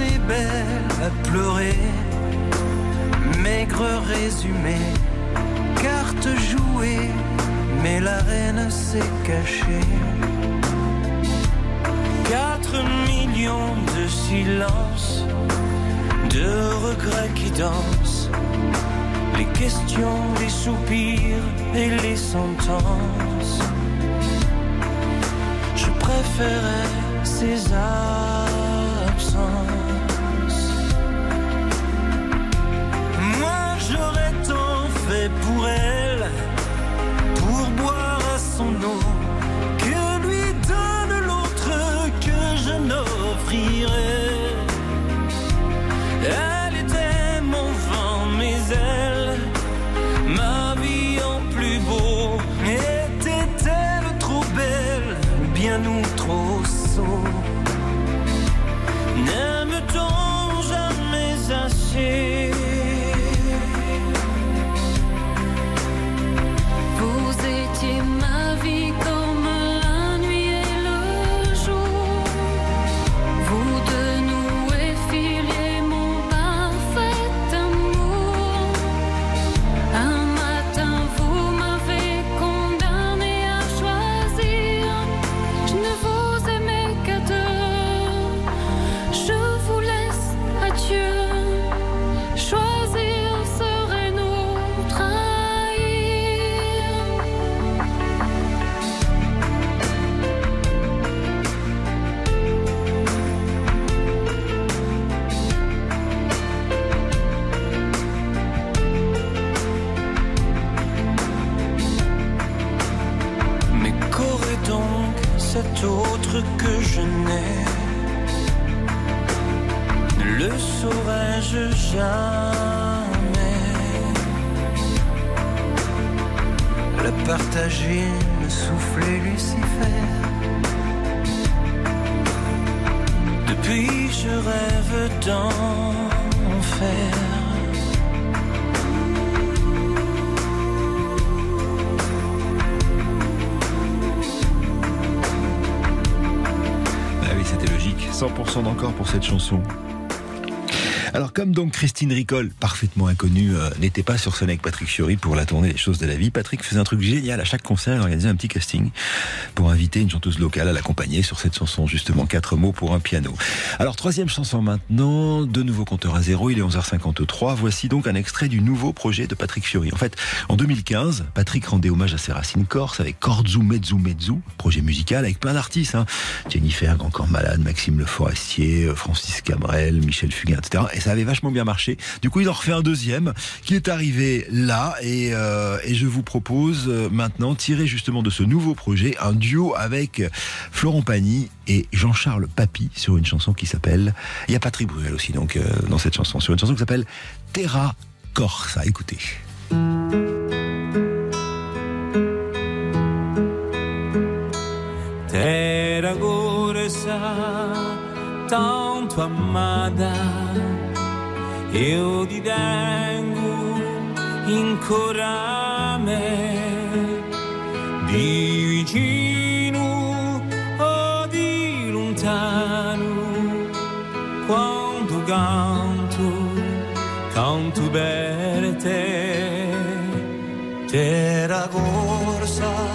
Speaker 4: Belles à pleurer, maigre résumé, carte jouée, mais la reine s'est cachée. Quatre millions de silences, de regrets qui dansent, les questions, les soupirs et les sentences. Je préférais ces.
Speaker 3: Donc Christine Ricole, parfaitement inconnue, euh, n'était pas sur scène avec Patrick Fiori pour la tournée Les choses de la vie, Patrick faisait un truc génial à chaque concert, il organisait un petit casting pour inviter une chanteuse locale à l'accompagner sur cette chanson, justement quatre mots pour un piano. Alors troisième chanson maintenant, de nouveau compteur à zéro, il est 11h53, voici donc un extrait du nouveau projet de Patrick Fiori. En fait, en 2015, Patrick rendait hommage à ses racines corses avec Corzu Mezzu Mezzu, projet musical avec plein d'artistes, hein. Jennifer Grand Corps Malade, Maxime Le Forestier, Francis Cabrel, Michel Fugain, etc. Et ça avait vachement bien marché. Du coup, il en refait un deuxième qui est arrivé là et, euh, je vous propose euh, maintenant, tiré justement de ce nouveau projet, un duo avec Florent Pagny et Jean-Charles Papy sur une chanson qui s'appelle... Il y a Patrick Bruel aussi donc euh, dans cette chanson, sur une chanson qui s'appelle Terra Corsa. Écoutez.
Speaker 4: Terra gorsa, tanto amata, io ti tengo ancora a me, di vicino o di lontano, quando canto, canto per te, terra corsa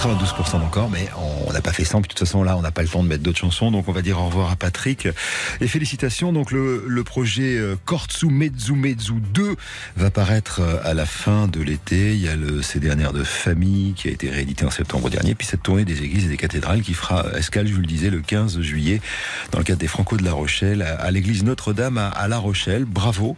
Speaker 3: 92% encore, mais on n'a pas fait 100. Puis de toute façon, là, on n'a pas le temps de mettre d'autres chansons. Donc, on va dire au revoir à Patrick. Et félicitations. Donc, le, le projet euh, Kortsu Mezu Mezu 2 va paraître euh, à la fin de l'été. Il y a le CD air de famille qui a été réédité en septembre dernier. Puis cette tournée des églises et des cathédrales qui fera escale, je vous le disais, le 15 juillet dans le cadre des Franco de La Rochelle à l'église Notre-Dame à, La Rochelle. Bravo.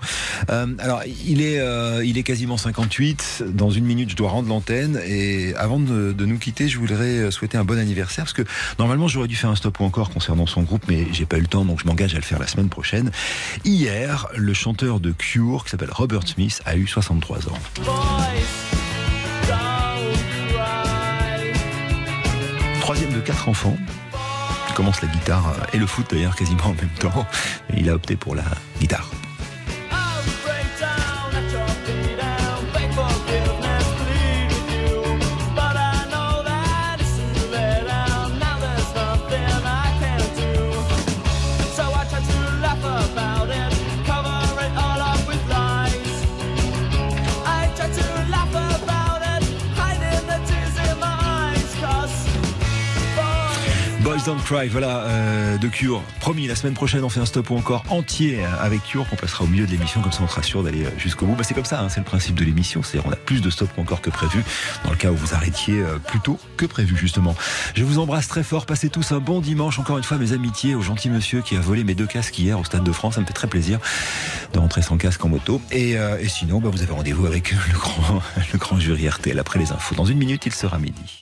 Speaker 3: Euh, alors, il est, euh, il est quasiment 58. Dans une minute, je dois rendre l'antenne. Et avant de, de, nous quitter, je voudrais souhaiter un bon anniversaire parce que normalement, j'aurais dû faire un stop ou encore concernant son groupe, mais j'ai pas eu le temps, donc je m'engage à le faire la semaine prochaine. Hier, le chanteur de Cure, qui s'appelle Robert Smith, a eu 63 ans. Troisième de quatre enfants. Il commence la guitare et le foot d'ailleurs quasiment en même temps. Il a opté pour la guitare. Don't Cry, voilà, euh, de Cure. Promis, la semaine prochaine, on fait un stop ou encore entier avec Cure, qu'on passera au milieu de l'émission, comme ça on sera sûr d'aller euh, jusqu'au bout. Bah, c'est comme ça, hein, c'est le principe de l'émission, c'est on a plus de stop encore que prévu, dans le cas où vous arrêtiez euh, plus tôt que prévu, justement. Je vous embrasse très fort, passez tous un bon dimanche. Encore une fois, mes amitiés au gentil monsieur qui a volé mes deux casques hier au Stade de France, ça me fait très plaisir de rentrer sans casque en moto. Et, et sinon, bah, vous avez rendez-vous avec le grand, [laughs] le grand jury RTL après les infos. Dans une minute, il sera midi.